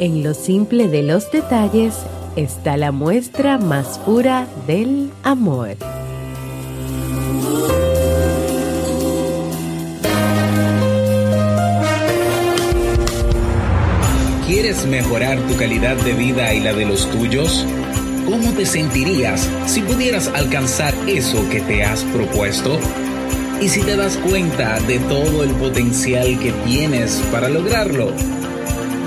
En lo simple de los detalles está la muestra más pura del amor. ¿Quieres mejorar tu calidad de vida y la de los tuyos? ¿Cómo te sentirías si pudieras alcanzar eso que te has propuesto? ¿Y si te das cuenta de todo el potencial que tienes para lograrlo?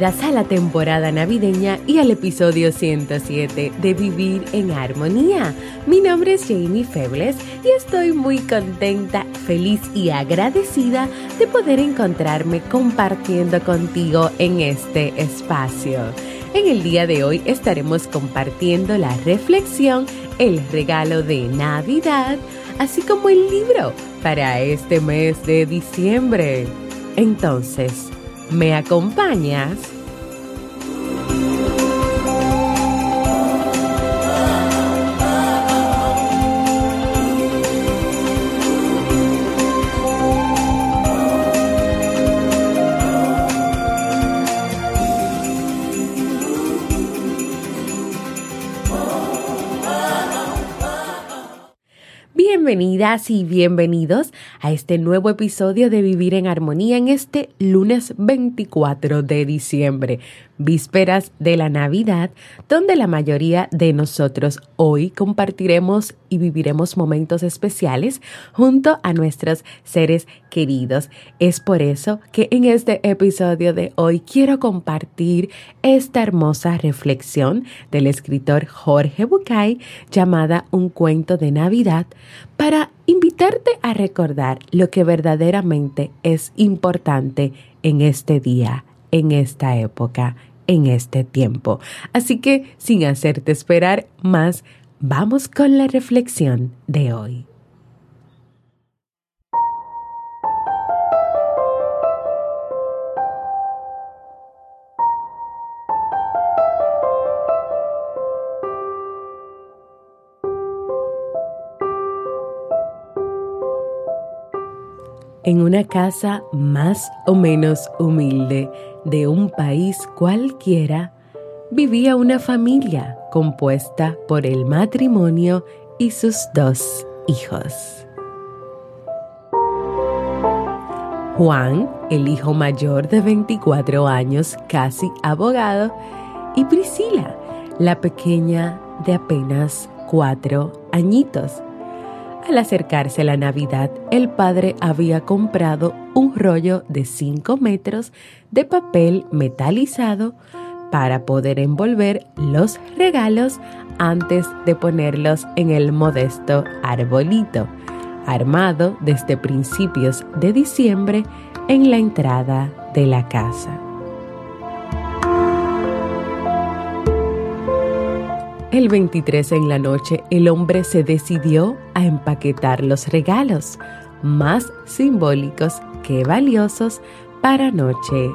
Bienvenidas a la temporada navideña y al episodio 107 de Vivir en Armonía. Mi nombre es Jamie Febles y estoy muy contenta, feliz y agradecida de poder encontrarme compartiendo contigo en este espacio. En el día de hoy estaremos compartiendo la reflexión, el regalo de Navidad, así como el libro para este mes de diciembre. Entonces, ¿Me acompañas? Bienvenidas y bienvenidos a este nuevo episodio de Vivir en Armonía en este lunes 24 de diciembre vísperas de la Navidad, donde la mayoría de nosotros hoy compartiremos y viviremos momentos especiales junto a nuestros seres queridos. Es por eso que en este episodio de hoy quiero compartir esta hermosa reflexión del escritor Jorge Bucay llamada Un cuento de Navidad para invitarte a recordar lo que verdaderamente es importante en este día, en esta época, en este tiempo. Así que, sin hacerte esperar más, vamos con la reflexión de hoy. en una casa más o menos humilde de un país cualquiera, vivía una familia compuesta por el matrimonio y sus dos hijos. Juan, el hijo mayor de 24 años, casi abogado, y Priscila, la pequeña de apenas cuatro añitos al acercarse la Navidad, el padre había comprado un rollo de 5 metros de papel metalizado para poder envolver los regalos antes de ponerlos en el modesto arbolito, armado desde principios de diciembre en la entrada de la casa. El 23 en la noche el hombre se decidió a empaquetar los regalos más simbólicos que valiosos para Noche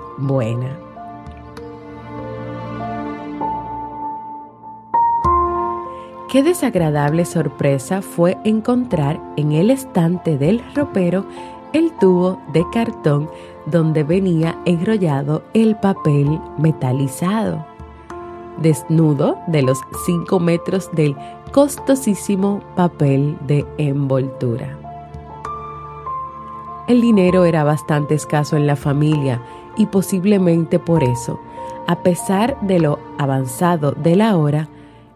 Qué desagradable sorpresa fue encontrar en el estante del ropero el tubo de cartón donde venía enrollado el papel metalizado. desnudo de los 5 metros del costosísimo papel de envoltura. El dinero era bastante escaso en la familia y posiblemente por eso, a pesar de lo avanzado de la hora,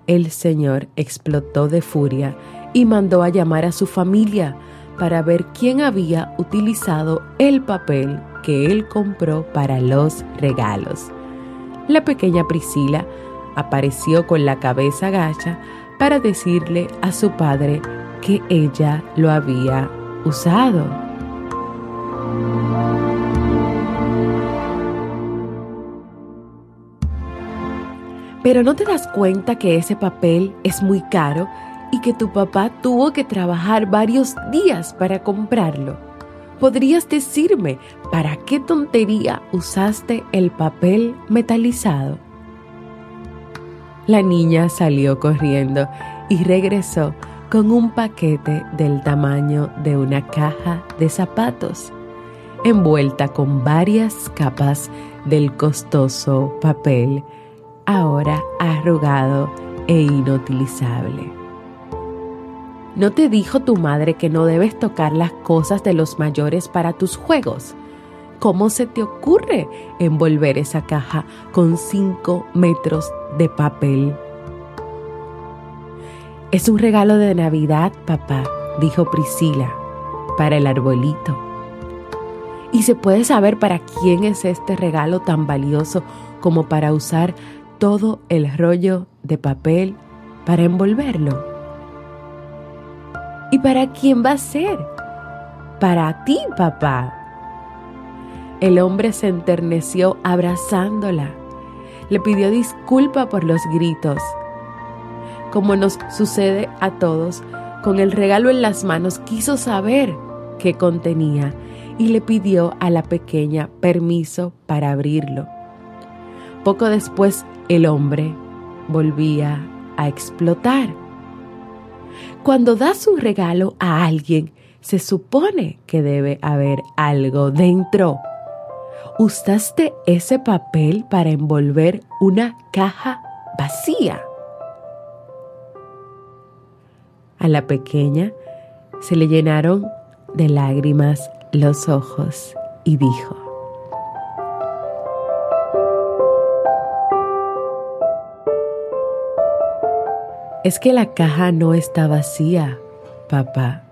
el Señor explotó de furia y mandó a llamar a su familia para ver quién había utilizado el papel que él compró para los regalos. La pequeña Priscila apareció con la cabeza gacha para decirle a su padre que ella lo había usado. Pero no te das cuenta que ese papel es muy caro y que tu papá tuvo que trabajar varios días para comprarlo. ¿Podrías decirme para qué tontería usaste el papel metalizado? La niña salió corriendo y regresó con un paquete del tamaño de una caja de zapatos, envuelta con varias capas del costoso papel, ahora arrugado e inutilizable. ¿No te dijo tu madre que no debes tocar las cosas de los mayores para tus juegos? ¿Cómo se te ocurre envolver esa caja con cinco metros de papel? Es un regalo de Navidad, papá, dijo Priscila, para el arbolito. ¿Y se puede saber para quién es este regalo tan valioso como para usar todo el rollo de papel para envolverlo? ¿Y para quién va a ser? Para ti, papá. El hombre se enterneció abrazándola. Le pidió disculpa por los gritos. Como nos sucede a todos, con el regalo en las manos quiso saber qué contenía y le pidió a la pequeña permiso para abrirlo. Poco después el hombre volvía a explotar. Cuando das un regalo a alguien, se supone que debe haber algo dentro. Usaste ese papel para envolver una caja vacía. A la pequeña se le llenaron de lágrimas los ojos y dijo, Es que la caja no está vacía, papá.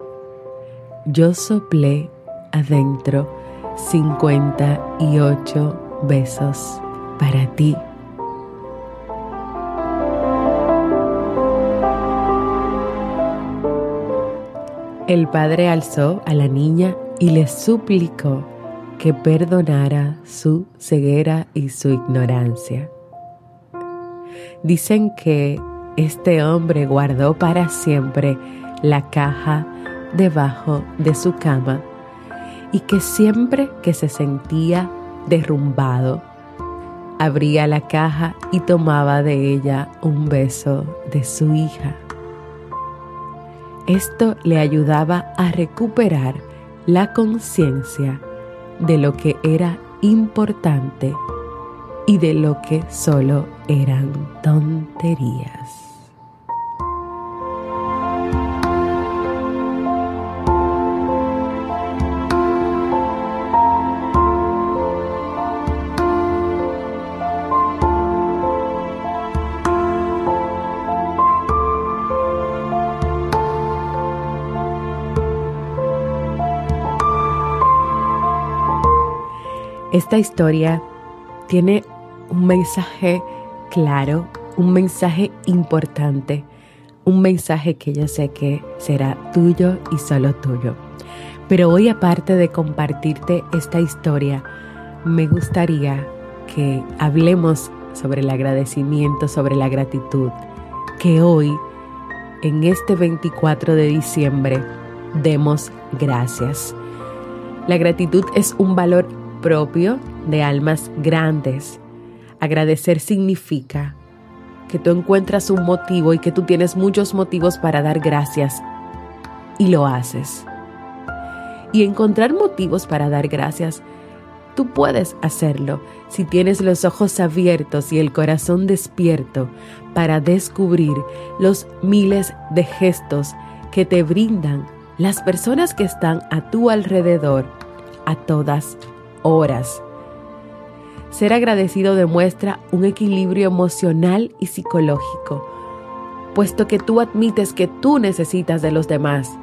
Yo soplé adentro 58 besos para ti. El padre alzó a la niña y le suplicó que perdonara su ceguera y su ignorancia. Dicen que este hombre guardó para siempre la caja debajo de su cama y que siempre que se sentía derrumbado, abría la caja y tomaba de ella un beso de su hija. Esto le ayudaba a recuperar la conciencia de lo que era importante y de lo que solo eran tonterías. Esta historia tiene un mensaje claro, un mensaje importante, un mensaje que yo sé que será tuyo y solo tuyo. Pero hoy aparte de compartirte esta historia, me gustaría que hablemos sobre el agradecimiento, sobre la gratitud, que hoy, en este 24 de diciembre, demos gracias. La gratitud es un valor propio de almas grandes. Agradecer significa que tú encuentras un motivo y que tú tienes muchos motivos para dar gracias y lo haces. Y encontrar motivos para dar gracias Tú puedes hacerlo si tienes los ojos abiertos y el corazón despierto para descubrir los miles de gestos que te brindan las personas que están a tu alrededor a todas horas. Ser agradecido demuestra un equilibrio emocional y psicológico, puesto que tú admites que tú necesitas de los demás,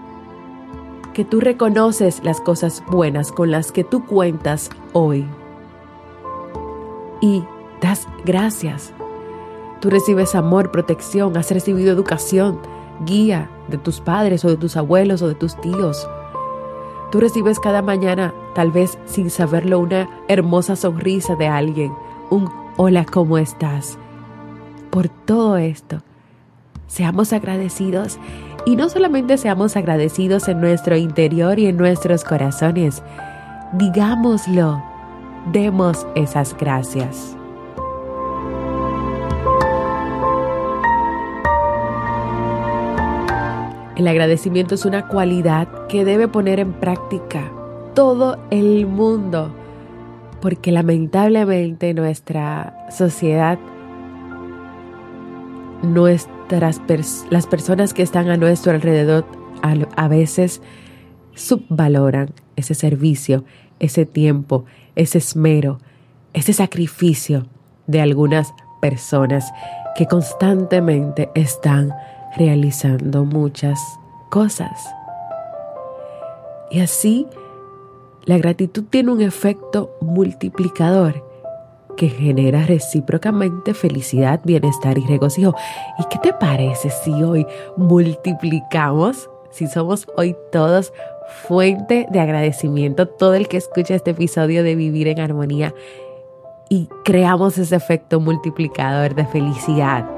que tú reconoces las cosas buenas con las que tú cuentas hoy y das gracias. Tú recibes amor, protección, has recibido educación, guía de tus padres o de tus abuelos o de tus tíos. Tú recibes cada mañana, tal vez sin saberlo, una hermosa sonrisa de alguien, un hola, ¿cómo estás? Por todo esto, seamos agradecidos y no solamente seamos agradecidos en nuestro interior y en nuestros corazones, digámoslo, demos esas gracias. El agradecimiento es una cualidad que debe poner en práctica todo el mundo, porque lamentablemente nuestra sociedad, nuestras las personas que están a nuestro alrededor a veces subvaloran ese servicio, ese tiempo, ese esmero, ese sacrificio de algunas personas que constantemente están realizando muchas cosas. Y así, la gratitud tiene un efecto multiplicador que genera recíprocamente felicidad, bienestar y regocijo. ¿Y qué te parece si hoy multiplicamos, si somos hoy todos fuente de agradecimiento, todo el que escucha este episodio de Vivir en Armonía y creamos ese efecto multiplicador de felicidad,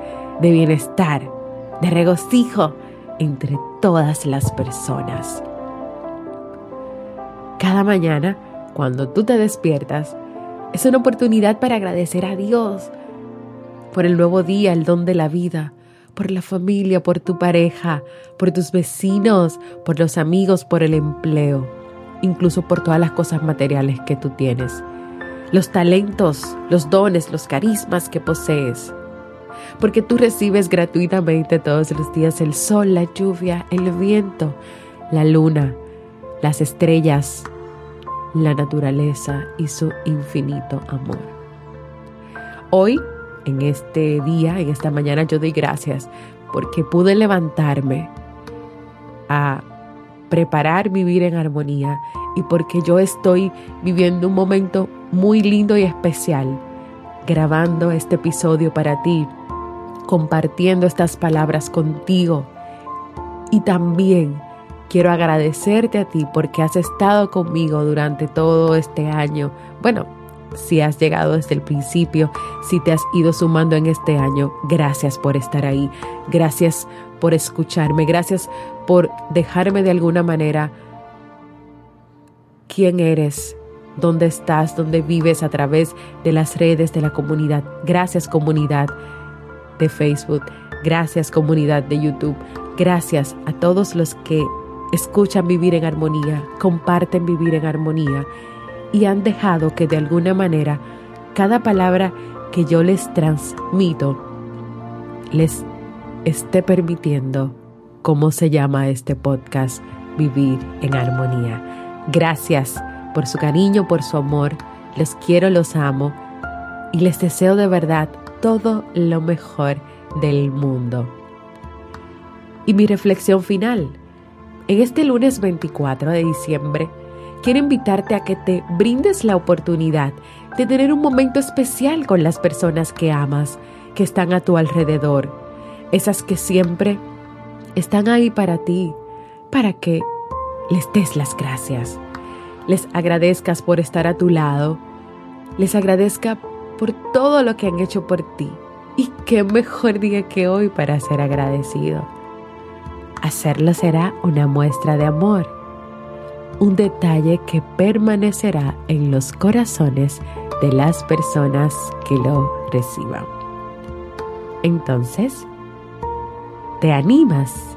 de bienestar, de regocijo entre todas las personas. Cada mañana, cuando tú te despiertas, es una oportunidad para agradecer a Dios por el nuevo día, el don de la vida, por la familia, por tu pareja, por tus vecinos, por los amigos, por el empleo, incluso por todas las cosas materiales que tú tienes, los talentos, los dones, los carismas que posees porque tú recibes gratuitamente todos los días el sol, la lluvia, el viento, la luna, las estrellas, la naturaleza y su infinito amor. Hoy, en este día, en esta mañana, yo doy gracias porque pude levantarme a preparar vivir en armonía y porque yo estoy viviendo un momento muy lindo y especial grabando este episodio para ti compartiendo estas palabras contigo. Y también quiero agradecerte a ti porque has estado conmigo durante todo este año. Bueno, si has llegado desde el principio, si te has ido sumando en este año, gracias por estar ahí. Gracias por escucharme. Gracias por dejarme de alguna manera quién eres, dónde estás, dónde vives a través de las redes de la comunidad. Gracias comunidad de Facebook. Gracias comunidad de YouTube. Gracias a todos los que escuchan vivir en armonía, comparten vivir en armonía y han dejado que de alguna manera cada palabra que yo les transmito les esté permitiendo, como se llama este podcast, vivir en armonía. Gracias por su cariño, por su amor. Les quiero, los amo y les deseo de verdad todo lo mejor del mundo. Y mi reflexión final. En este lunes 24 de diciembre, quiero invitarte a que te brindes la oportunidad de tener un momento especial con las personas que amas, que están a tu alrededor, esas que siempre están ahí para ti, para que les des las gracias, les agradezcas por estar a tu lado, les agradezca por todo lo que han hecho por ti. Y qué mejor día que hoy para ser agradecido. Hacerlo será una muestra de amor, un detalle que permanecerá en los corazones de las personas que lo reciban. Entonces, ¿te animas?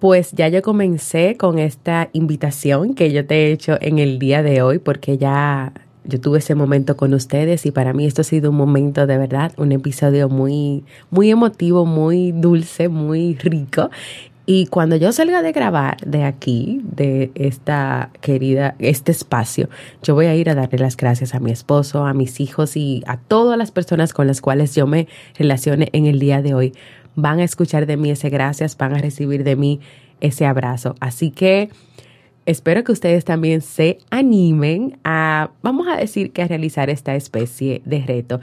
Pues ya yo comencé con esta invitación que yo te he hecho en el día de hoy porque ya yo tuve ese momento con ustedes y para mí esto ha sido un momento de verdad, un episodio muy muy emotivo, muy dulce, muy rico. Y cuando yo salga de grabar de aquí, de esta querida, este espacio, yo voy a ir a darle las gracias a mi esposo, a mis hijos y a todas las personas con las cuales yo me relacione en el día de hoy van a escuchar de mí ese gracias, van a recibir de mí ese abrazo. Así que espero que ustedes también se animen a, vamos a decir que a realizar esta especie de reto.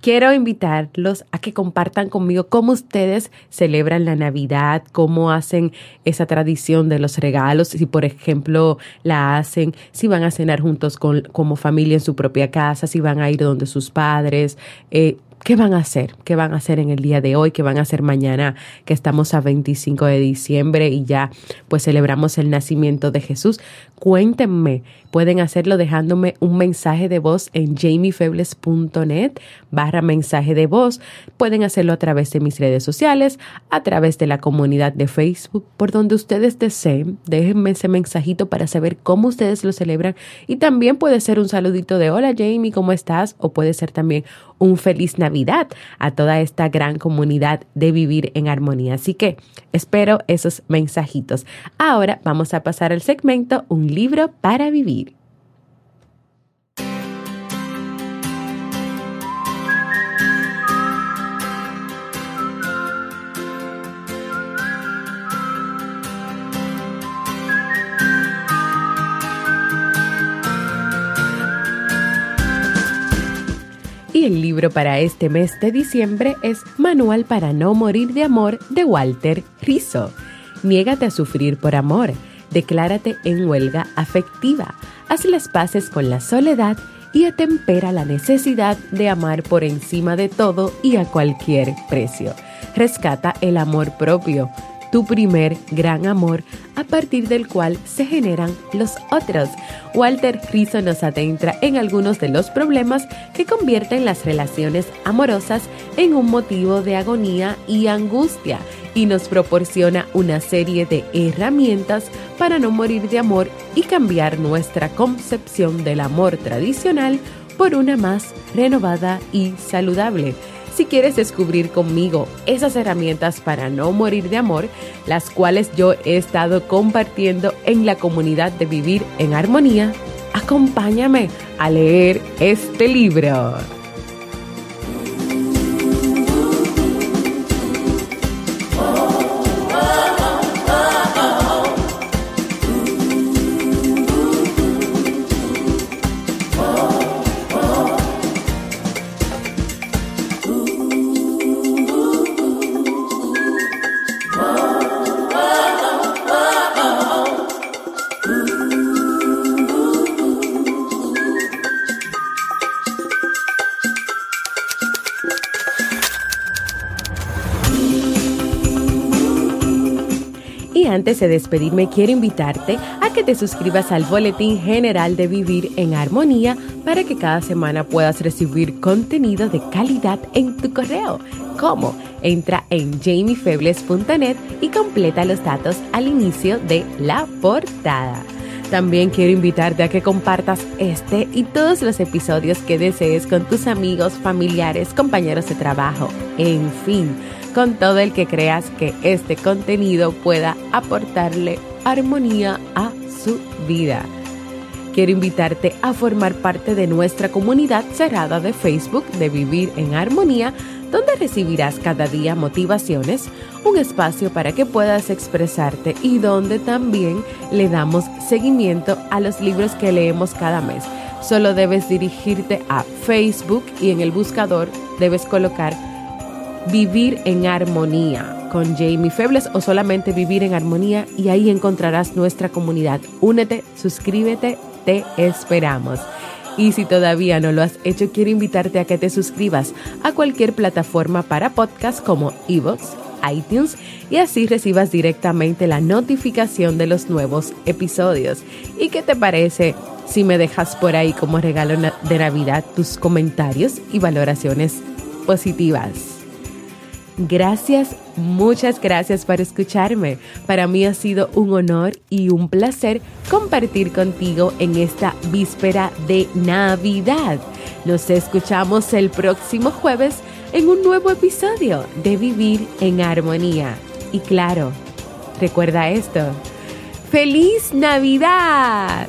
Quiero invitarlos a que compartan conmigo cómo ustedes celebran la Navidad, cómo hacen esa tradición de los regalos, si por ejemplo la hacen, si van a cenar juntos con, como familia en su propia casa, si van a ir donde sus padres. Eh, ¿Qué van a hacer? ¿Qué van a hacer en el día de hoy? ¿Qué van a hacer mañana que estamos a 25 de diciembre y ya pues celebramos el nacimiento de Jesús? Cuéntenme. Pueden hacerlo dejándome un mensaje de voz en jamiefebles.net barra mensaje de voz. Pueden hacerlo a través de mis redes sociales, a través de la comunidad de Facebook, por donde ustedes deseen. Déjenme ese mensajito para saber cómo ustedes lo celebran. Y también puede ser un saludito de hola Jamie, ¿cómo estás? O puede ser también un feliz Navidad a toda esta gran comunidad de vivir en armonía. Así que espero esos mensajitos. Ahora vamos a pasar al segmento Un libro para vivir. El libro para este mes de diciembre es Manual para no morir de amor de Walter Rizzo. Niégate a sufrir por amor, declárate en huelga afectiva, haz las paces con la soledad y atempera la necesidad de amar por encima de todo y a cualquier precio. Rescata el amor propio, tu primer gran amor a partir del cual se generan los otros. Walter Rizzo nos adentra en algunos de los problemas que convierten las relaciones amorosas en un motivo de agonía y angustia y nos proporciona una serie de herramientas para no morir de amor y cambiar nuestra concepción del amor tradicional por una más renovada y saludable. Si quieres descubrir conmigo esas herramientas para no morir de amor, las cuales yo he estado compartiendo en la comunidad de Vivir en Armonía, acompáñame a leer este libro. Antes de despedirme, quiero invitarte a que te suscribas al Boletín General de Vivir en Armonía para que cada semana puedas recibir contenido de calidad en tu correo. ¿Cómo? Entra en jamiefebles.net y completa los datos al inicio de la portada. También quiero invitarte a que compartas este y todos los episodios que desees con tus amigos, familiares, compañeros de trabajo, en fin con todo el que creas que este contenido pueda aportarle armonía a su vida. Quiero invitarte a formar parte de nuestra comunidad cerrada de Facebook de Vivir en Armonía, donde recibirás cada día motivaciones, un espacio para que puedas expresarte y donde también le damos seguimiento a los libros que leemos cada mes. Solo debes dirigirte a Facebook y en el buscador debes colocar vivir en armonía. con Jamie Febles o solamente Vivir en Armonía y ahí encontrarás nuestra comunidad. Únete, suscríbete, te esperamos. Y si todavía no lo has hecho, quiero invitarte a que te suscribas a cualquier plataforma para podcast como Evox, iTunes y así recibas directamente la notificación de los nuevos episodios. ¿Y qué te parece si me dejas por ahí como regalo de Navidad tus comentarios y valoraciones positivas? Gracias, muchas gracias por escucharme. Para mí ha sido un honor y un placer compartir contigo en esta víspera de Navidad. Nos escuchamos el próximo jueves en un nuevo episodio de Vivir en Armonía. Y claro, recuerda esto. ¡Feliz Navidad!